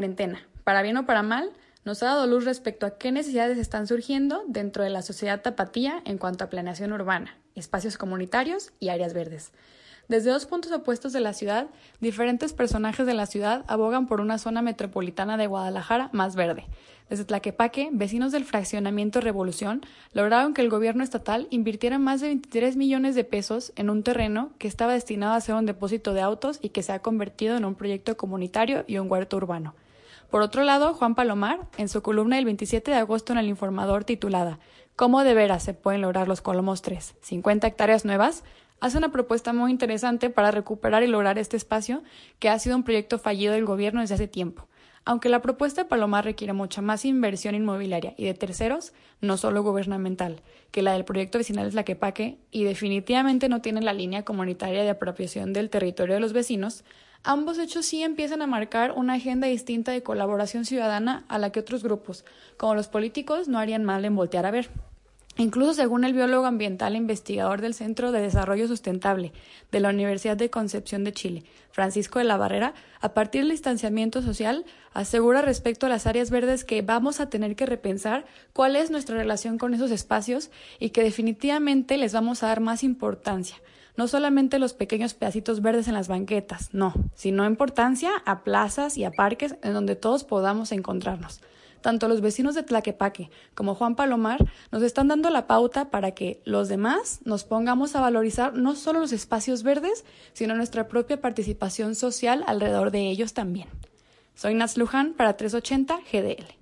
cuarentena, para bien o para mal, nos ha dado luz respecto a qué necesidades están surgiendo dentro de la sociedad tapatía en cuanto a planeación urbana, espacios comunitarios y áreas verdes. Desde dos puntos opuestos de la ciudad, diferentes personajes de la ciudad abogan por una zona metropolitana de Guadalajara más verde. Desde Tlaquepaque, vecinos del fraccionamiento Revolución lograron que el gobierno estatal invirtiera más de 23 millones de pesos en un terreno que estaba destinado a ser un depósito de autos y que se ha convertido en un proyecto comunitario y un huerto urbano. Por otro lado, Juan Palomar, en su columna del 27 de agosto en El Informador titulada ¿Cómo de veras se pueden lograr los Colomos 3? 50 hectáreas nuevas, hace una propuesta muy interesante para recuperar y lograr este espacio que ha sido un proyecto fallido del gobierno desde hace tiempo. Aunque la propuesta de Palomar requiere mucha más inversión inmobiliaria y de terceros, no solo gubernamental, que la del proyecto vecinal es la que paque y definitivamente no tiene la línea comunitaria de apropiación del territorio de los vecinos, ambos hechos sí empiezan a marcar una agenda distinta de colaboración ciudadana a la que otros grupos, como los políticos, no harían mal en voltear a ver. Incluso según el biólogo ambiental e investigador del Centro de Desarrollo Sustentable de la Universidad de Concepción de Chile, Francisco de la Barrera, a partir del distanciamiento social, asegura respecto a las áreas verdes que vamos a tener que repensar cuál es nuestra relación con esos espacios y que definitivamente les vamos a dar más importancia. No solamente los pequeños pedacitos verdes en las banquetas, no, sino importancia a plazas y a parques en donde todos podamos encontrarnos. Tanto los vecinos de Tlaquepaque como Juan Palomar nos están dando la pauta para que los demás nos pongamos a valorizar no solo los espacios verdes, sino nuestra propia participación social alrededor de ellos también. Soy Naz Luján para 380 GDL.